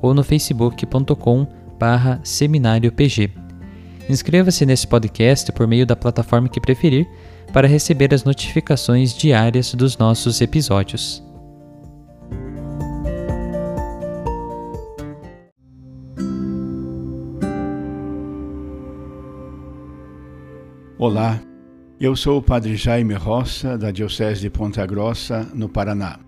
ou no facebook.com barra seminariopg. Inscreva-se nesse podcast por meio da plataforma que preferir para receber as notificações diárias dos nossos episódios. Olá, eu sou o Padre Jaime Roça, da Diocese de Ponta Grossa, no Paraná.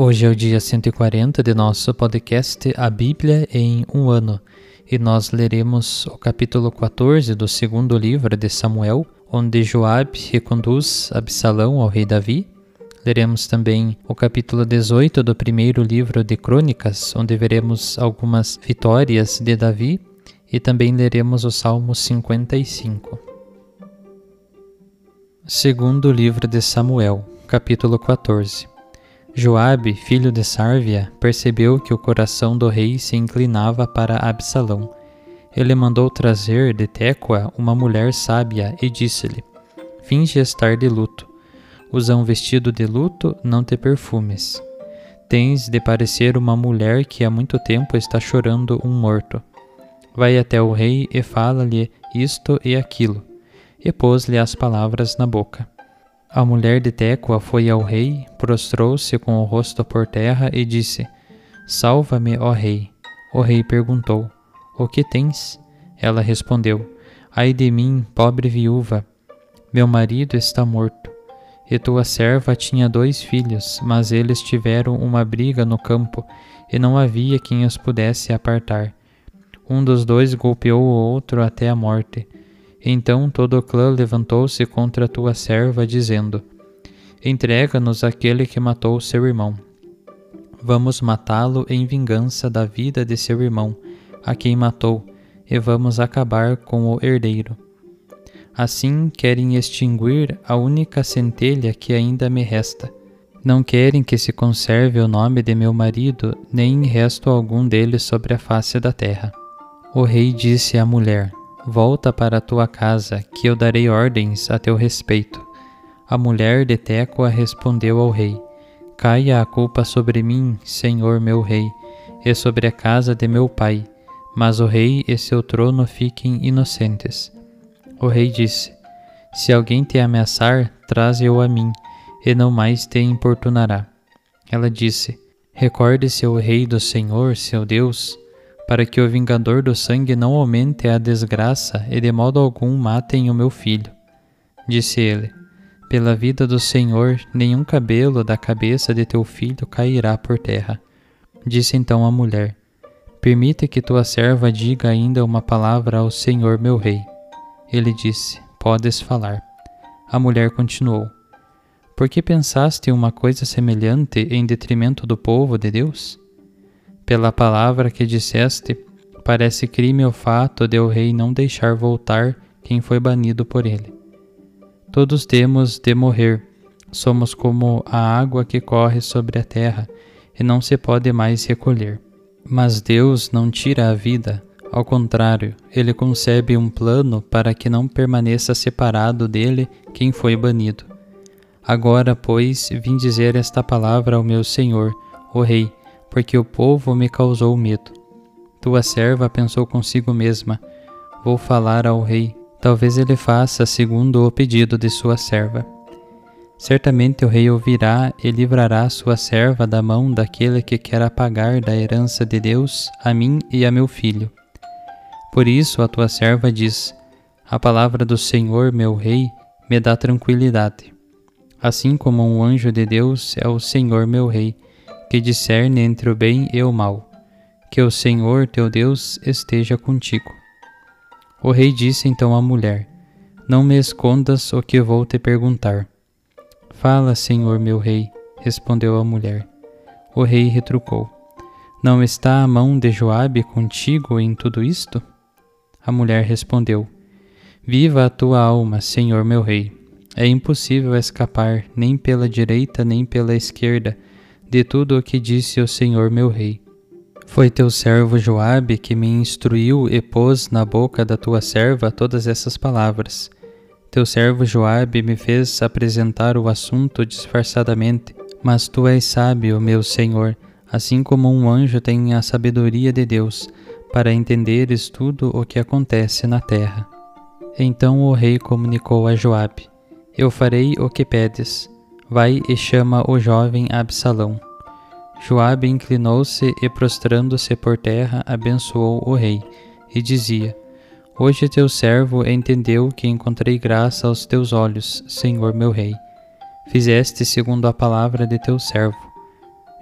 Hoje é o dia 140 de nosso podcast A Bíblia em um ano e nós leremos o capítulo 14 do segundo livro de Samuel, onde Joabe reconduz Absalão ao rei Davi. Leremos também o capítulo 18 do primeiro livro de Crônicas, onde veremos algumas vitórias de Davi, e também leremos o Salmo 55. Segundo livro de Samuel, capítulo 14. Joabe, filho de Sárvia, percebeu que o coração do rei se inclinava para Absalão. Ele mandou trazer de Tecoa uma mulher sábia e disse-lhe: Finge estar de luto. Usa um vestido de luto, não te perfumes. Tens de parecer uma mulher que há muito tempo está chorando um morto. Vai até o rei e fala-lhe isto e aquilo, e pôs-lhe as palavras na boca. A mulher de Tecoa foi ao rei, prostrou-se com o rosto por terra e disse: Salva-me, ó rei. O rei perguntou: O que tens? Ela respondeu: Ai de mim, pobre viúva. Meu marido está morto. E tua serva tinha dois filhos, mas eles tiveram uma briga no campo, e não havia quem os pudesse apartar. Um dos dois golpeou o outro até a morte então todo o clã levantou-se contra tua serva, dizendo: Entrega-nos aquele que matou seu irmão. Vamos matá-lo em vingança da vida de seu irmão, a quem matou, e vamos acabar com o herdeiro. Assim querem extinguir a única centelha que ainda me resta. Não querem que se conserve o nome de meu marido, nem resto algum dele sobre a face da terra. O rei disse à mulher: Volta para a tua casa, que eu darei ordens a teu respeito. A mulher de Tecoa respondeu ao rei: Caia a culpa sobre mim, senhor meu rei, e sobre a casa de meu pai, mas o rei e seu trono fiquem inocentes. O rei disse: Se alguém te ameaçar, traze-o a mim, e não mais te importunará. Ela disse: Recorde-se o rei do Senhor, seu Deus, para que o vingador do sangue não aumente a desgraça e de modo algum matem o meu filho. Disse ele: Pela vida do Senhor, nenhum cabelo da cabeça de teu filho cairá por terra. Disse então a mulher: Permite que tua serva diga ainda uma palavra ao Senhor meu rei. Ele disse: Podes falar. A mulher continuou: Por que pensaste uma coisa semelhante em detrimento do povo de Deus? Pela palavra que disseste, parece crime o fato de o rei não deixar voltar quem foi banido por ele. Todos temos de morrer, somos como a água que corre sobre a terra e não se pode mais recolher. Mas Deus não tira a vida, ao contrário, ele concebe um plano para que não permaneça separado dele quem foi banido. Agora, pois, vim dizer esta palavra ao meu senhor, o rei, porque o povo me causou medo. Tua serva pensou consigo mesma: Vou falar ao rei, talvez ele faça segundo o pedido de sua serva. Certamente o rei ouvirá e livrará sua serva da mão daquele que quer apagar da herança de Deus a mim e a meu filho. Por isso a tua serva diz: A palavra do Senhor, meu rei, me dá tranquilidade. Assim como um anjo de Deus é o Senhor, meu rei, que discerne entre o bem e o mal. Que o Senhor, teu Deus, esteja contigo. O rei disse então à mulher: Não me escondas o que vou te perguntar. Fala, Senhor meu rei, respondeu a mulher. O rei retrucou: Não está a mão de Joabe contigo em tudo isto? A mulher respondeu: Viva a tua alma, Senhor meu rei. É impossível escapar nem pela direita nem pela esquerda de tudo o que disse o Senhor meu rei. Foi teu servo Joabe que me instruiu e pôs na boca da tua serva todas essas palavras. Teu servo Joabe me fez apresentar o assunto disfarçadamente, mas tu és sábio, meu Senhor, assim como um anjo tem a sabedoria de Deus, para entenderes tudo o que acontece na terra. Então o rei comunicou a Joabe: Eu farei o que pedes. Vai e chama o jovem Absalão. Joabe inclinou-se e prostrando-se por terra abençoou o rei e dizia: Hoje teu servo entendeu que encontrei graça aos teus olhos, Senhor meu rei. Fizeste segundo a palavra de teu servo.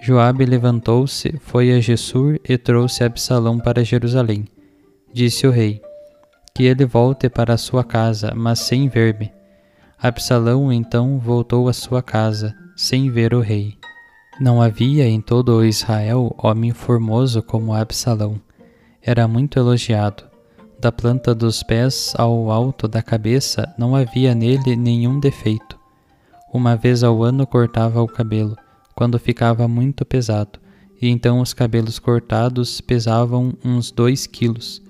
Joabe levantou-se, foi a Gessur e trouxe Absalão para Jerusalém. Disse o rei: Que ele volte para sua casa, mas sem ver-me. Absalão então voltou à sua casa, sem ver o rei. Não havia em todo o Israel homem formoso como Absalão. Era muito elogiado da planta dos pés ao alto da cabeça não havia nele nenhum defeito. Uma vez ao ano cortava o cabelo, quando ficava muito pesado, e então os cabelos cortados pesavam uns dois quilos.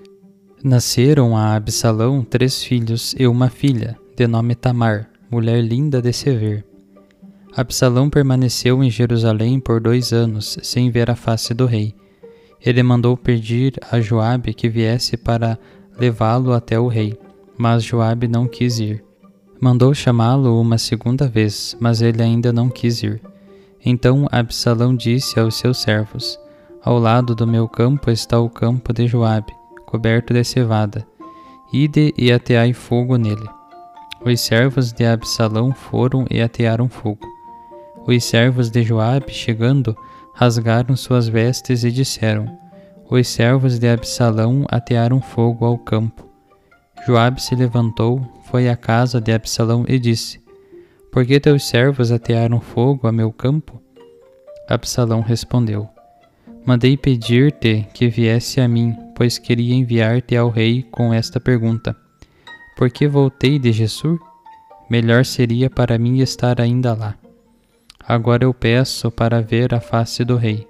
Nasceram a Absalão três filhos e uma filha, de nome Tamar, mulher linda de se ver. Absalão permaneceu em Jerusalém por dois anos, sem ver a face do rei. Ele mandou pedir a Joabe que viesse para levá-lo até o rei, mas Joabe não quis ir. Mandou chamá-lo uma segunda vez, mas ele ainda não quis ir. Então Absalão disse aos seus servos: Ao lado do meu campo está o campo de Joabe, coberto de cevada. Ide e ateai fogo nele. Os servos de Absalão foram e atearam fogo. Os servos de Joabe, chegando, rasgaram suas vestes e disseram: os servos de Absalão atearam fogo ao campo. Joabe se levantou, foi à casa de Absalão e disse: Por que teus servos atearam fogo a meu campo? Absalão respondeu: Mandei pedir-te que viesse a mim, pois queria enviar-te ao rei com esta pergunta: Por que voltei de Gessur? Melhor seria para mim estar ainda lá. Agora eu peço para ver a face do rei.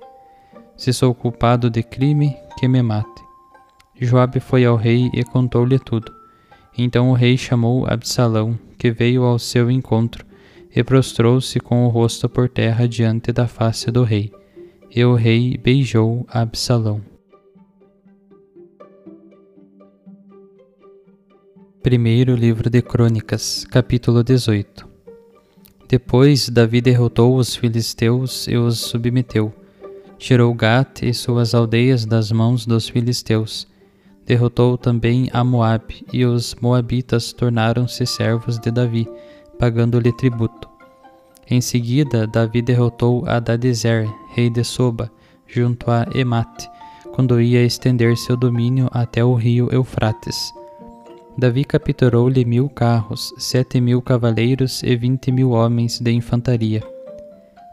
Se sou culpado de crime, que me mate. Joabe foi ao rei e contou-lhe tudo. Então o rei chamou Absalão, que veio ao seu encontro, e prostrou-se com o rosto por terra diante da face do rei. E o rei beijou Absalão. Primeiro livro de Crônicas, capítulo 18. Depois Davi derrotou os filisteus e os submeteu tirou Gat e suas aldeias das mãos dos filisteus. Derrotou também a Moabe, e os moabitas tornaram-se servos de Davi, pagando-lhe tributo. Em seguida, Davi derrotou Adadezer, rei de Soba, junto a Emate, quando ia estender seu domínio até o rio Eufrates. Davi capturou-lhe mil carros, sete mil cavaleiros e vinte mil homens de infantaria.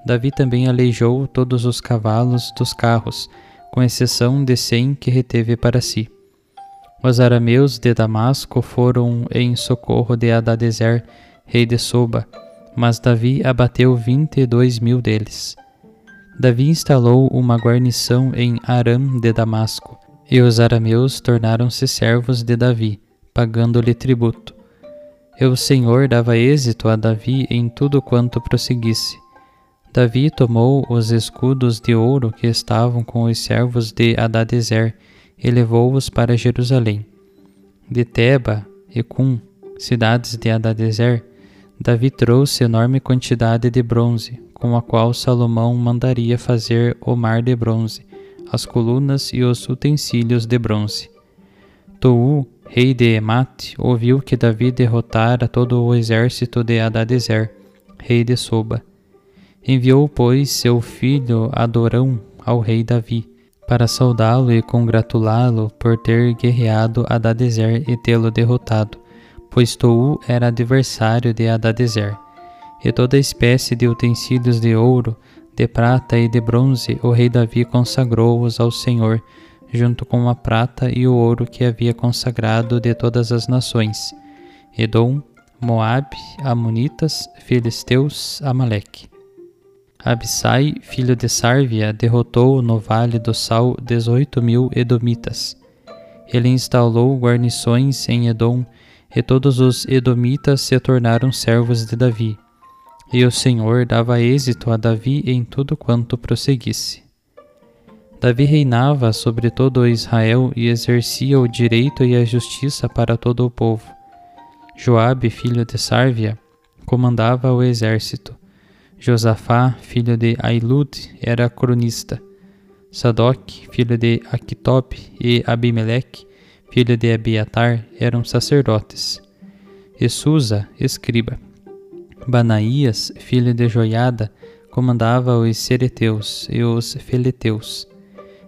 Davi também aleijou todos os cavalos dos carros, com exceção de cem que reteve para si. Os arameus de Damasco foram em socorro de Adadezer, rei de Soba, mas Davi abateu vinte e dois mil deles. Davi instalou uma guarnição em Aram de Damasco, e os arameus tornaram-se servos de Davi, pagando-lhe tributo. E o Senhor dava êxito a Davi em tudo quanto prosseguisse. Davi tomou os escudos de ouro que estavam com os servos de Adadezer e levou-os para Jerusalém. De Teba e Cum, cidades de Adadezer, Davi trouxe enorme quantidade de bronze, com a qual Salomão mandaria fazer o mar de bronze, as colunas e os utensílios de bronze. Tou, rei de Emate, ouviu que Davi derrotara todo o exército de Adadezer, rei de Soba Enviou, pois, seu filho Adorão ao rei Davi, para saudá-lo e congratulá-lo por ter guerreado Adadezer e tê-lo derrotado, pois Tou era adversário de Adadezer. E toda espécie de utensílios de ouro, de prata e de bronze o rei Davi consagrou-os ao Senhor, junto com a prata e o ouro que havia consagrado de todas as nações: Edom, Moabe, Amonitas, Filisteus, Amaleque. Abissai, filho de Sárvia, derrotou no Vale do Sal dezoito mil edomitas. Ele instalou guarnições em Edom, e todos os edomitas se tornaram servos de Davi. E o Senhor dava êxito a Davi em tudo quanto prosseguisse. Davi reinava sobre todo Israel e exercia o direito e a justiça para todo o povo. Joabe, filho de Sárvia, comandava o exército. Josafá, filho de Ailud, era cronista. Sadoc, filho de Aquitob, e Abimeleque, filho de Abiatar, eram sacerdotes. E Susa, escriba. Banaías, filho de Joiada, comandava os Sereteus e os Feleteus.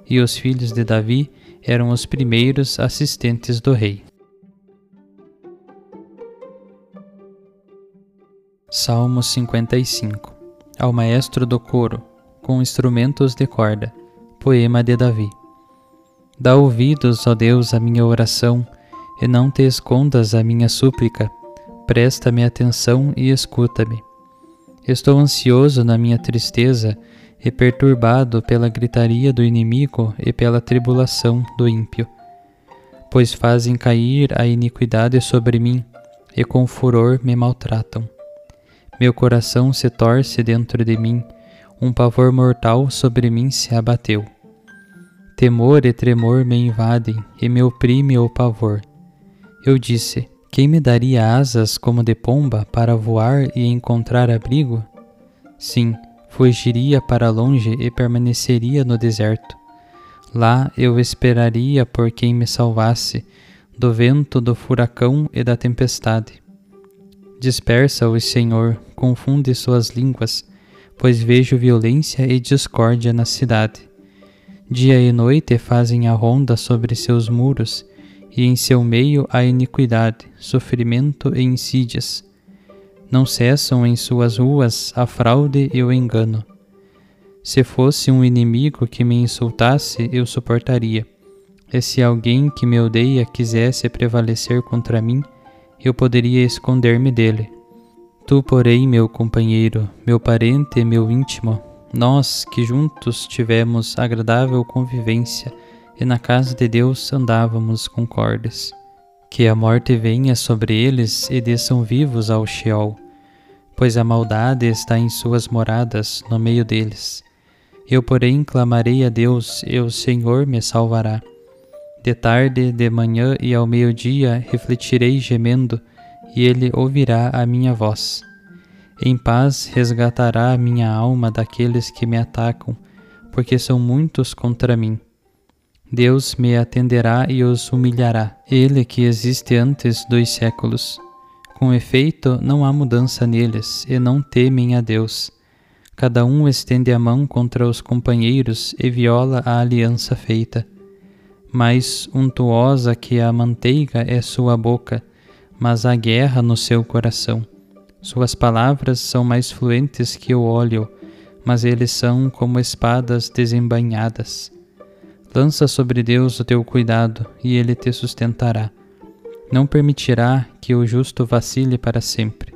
E os filhos de Davi eram os primeiros assistentes do rei. Salmo 55 ao maestro do coro, com instrumentos de corda. Poema de Davi. Dá ouvidos, ó Deus, à minha oração, e não te escondas a minha súplica. Presta-me atenção e escuta-me. Estou ansioso na minha tristeza e perturbado pela gritaria do inimigo e pela tribulação do ímpio. Pois fazem cair a iniquidade sobre mim e com furor me maltratam. Meu coração se torce dentro de mim, um pavor mortal sobre mim se abateu. Temor e tremor me invadem e me oprime o pavor. Eu disse: Quem me daria asas como de pomba para voar e encontrar abrigo? Sim, fugiria para longe e permaneceria no deserto. Lá eu esperaria por quem me salvasse do vento, do furacão e da tempestade. Dispersa-os, Senhor, confunde suas línguas, pois vejo violência e discórdia na cidade. Dia e noite fazem a ronda sobre seus muros, e em seu meio há iniquidade, sofrimento e insídias. Não cessam em suas ruas a fraude e o engano. Se fosse um inimigo que me insultasse, eu suportaria. E se alguém que me odeia quisesse prevalecer contra mim, eu poderia esconder-me dele. Tu, porém, meu companheiro, meu parente e meu íntimo, nós que juntos tivemos agradável convivência e na casa de Deus andávamos concordes. Que a morte venha sobre eles e desçam vivos ao Sheol, pois a maldade está em suas moradas no meio deles. Eu, porém, clamarei a Deus e o Senhor me salvará. De tarde, de manhã e ao meio-dia refletirei gemendo, e ele ouvirá a minha voz. Em paz resgatará a minha alma daqueles que me atacam, porque são muitos contra mim. Deus me atenderá e os humilhará, Ele que existe antes dos séculos. Com efeito, não há mudança neles, e não temem a Deus. Cada um estende a mão contra os companheiros e viola a aliança feita Mais untuosa que a manteiga é sua boca, mas a guerra no seu coração. Suas palavras são mais fluentes que o óleo, mas eles são como espadas desembainhadas. Lança sobre Deus o teu cuidado, e ele te sustentará. Não permitirá que o justo vacile para sempre.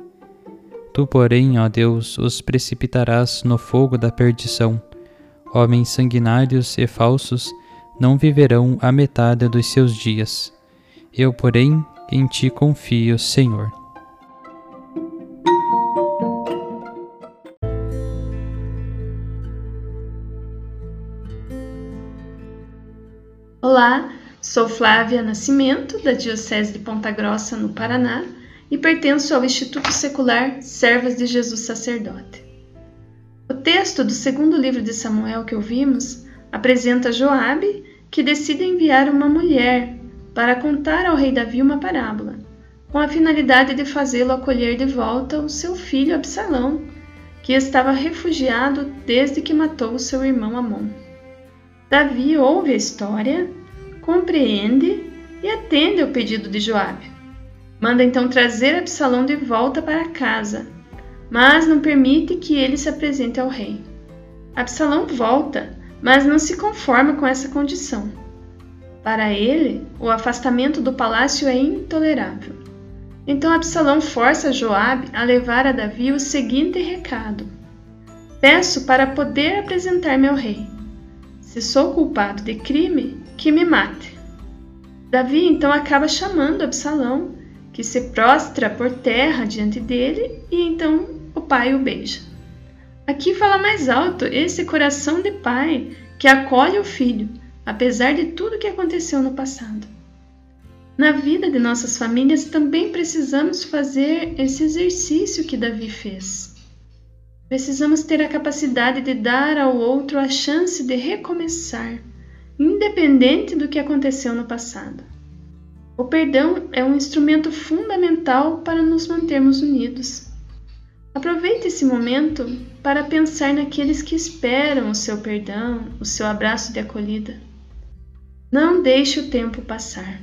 Tu, porém, ó Deus, os precipitarás no fogo da perdição. Homens sanguinários e falsos não viverão a metade dos seus dias. Eu, porém, em ti confio, Senhor. Olá, sou Flávia Nascimento, da Diocese de Ponta Grossa, no Paraná, e pertenço ao Instituto Secular Servas de Jesus Sacerdote. O texto do segundo livro de Samuel que ouvimos apresenta Joabe, que decide enviar uma mulher para contar ao rei Davi uma parábola, com a finalidade de fazê-lo acolher de volta o seu filho Absalão, que estava refugiado desde que matou seu irmão Amon. Davi ouve a história, compreende e atende ao pedido de Joabe. Manda então trazer Absalão de volta para casa, mas não permite que ele se apresente ao rei. Absalão volta, mas não se conforma com essa condição. Para ele, o afastamento do palácio é intolerável. Então Absalão força Joabe a levar a Davi o seguinte recado: Peço para poder apresentar-me ao rei. Se sou culpado de crime, que me mate. Davi então acaba chamando Absalão, que se prostra por terra diante dele, e então o pai o beija. Aqui fala mais alto esse coração de pai que acolhe o filho, apesar de tudo que aconteceu no passado. Na vida de nossas famílias também precisamos fazer esse exercício que Davi fez. Precisamos ter a capacidade de dar ao outro a chance de recomeçar, independente do que aconteceu no passado. O perdão é um instrumento fundamental para nos mantermos unidos. Aproveite esse momento para pensar naqueles que esperam o seu perdão, o seu abraço de acolhida. Não deixe o tempo passar.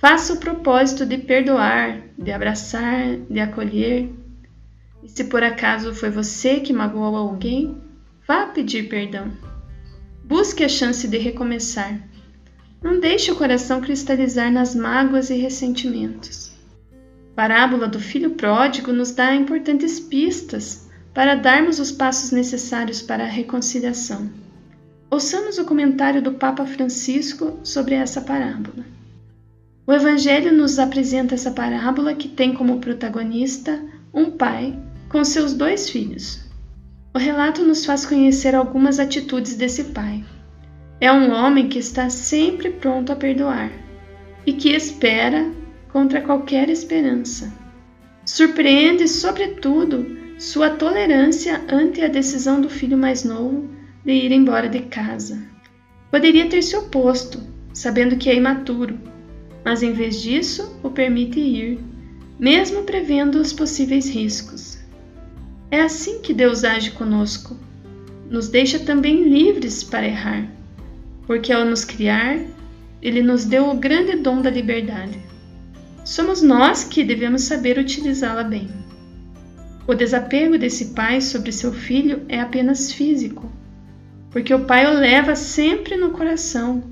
Faça o propósito de perdoar, de abraçar, de acolher e se por acaso foi você que magoou alguém, vá pedir perdão. Busque a chance de recomeçar. Não deixe o coração cristalizar nas mágoas e ressentimentos. A parábola do filho pródigo nos dá importantes pistas para darmos os passos necessários para a reconciliação. Ouçamos o comentário do Papa Francisco sobre essa parábola. O Evangelho nos apresenta essa parábola que tem como protagonista um pai com seus dois filhos. O relato nos faz conhecer algumas atitudes desse pai. É um homem que está sempre pronto a perdoar e que espera contra qualquer esperança. Surpreende, sobretudo, sua tolerância ante a decisão do filho mais novo de ir embora de casa. Poderia ter se oposto, sabendo que é imaturo, mas em vez disso o permite ir, mesmo prevendo os possíveis riscos. É assim que Deus age conosco. Nos deixa também livres para errar, porque ao nos criar, Ele nos deu o grande dom da liberdade. Somos nós que devemos saber utilizá-la bem. O desapego desse pai sobre seu filho é apenas físico, porque o pai o leva sempre no coração,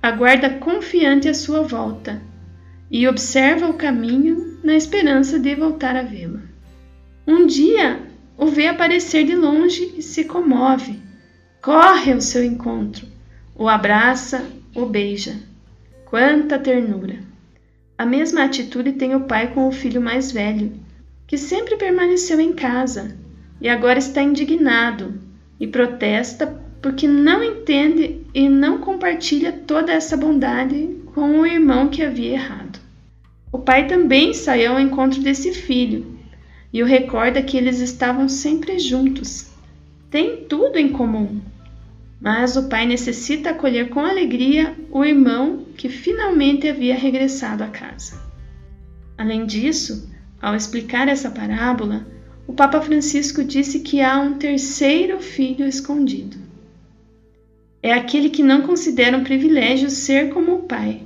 aguarda confiante a sua volta e observa o caminho na esperança de voltar a vê-lo. Um dia o vê aparecer de longe e se comove. Corre ao seu encontro, o abraça, o beija. Quanta ternura! A mesma atitude tem o pai com o filho mais velho, que sempre permaneceu em casa e agora está indignado e protesta porque não entende e não compartilha toda essa bondade com o irmão que havia errado. O pai também saiu ao encontro desse filho e o recorda que eles estavam sempre juntos. Têm tudo em comum. Mas o pai necessita acolher com alegria o irmão que finalmente havia regressado à casa. Além disso, ao explicar essa parábola, o Papa Francisco disse que há um terceiro filho escondido. é aquele que não considera um privilégio ser como o Pai,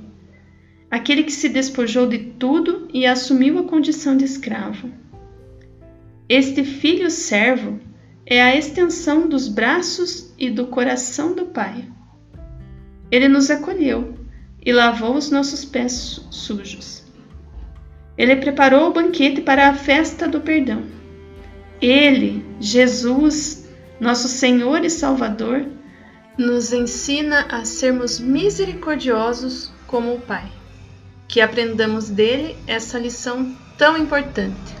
aquele que se despojou de tudo e assumiu a condição de escravo. Este filho servo é a extensão dos braços e do coração do Pai. Ele nos acolheu e lavou os nossos pés sujos. Ele preparou o banquete para a festa do perdão. Ele, Jesus, nosso Senhor e Salvador, nos ensina a sermos misericordiosos como o Pai. Que aprendamos dele essa lição tão importante.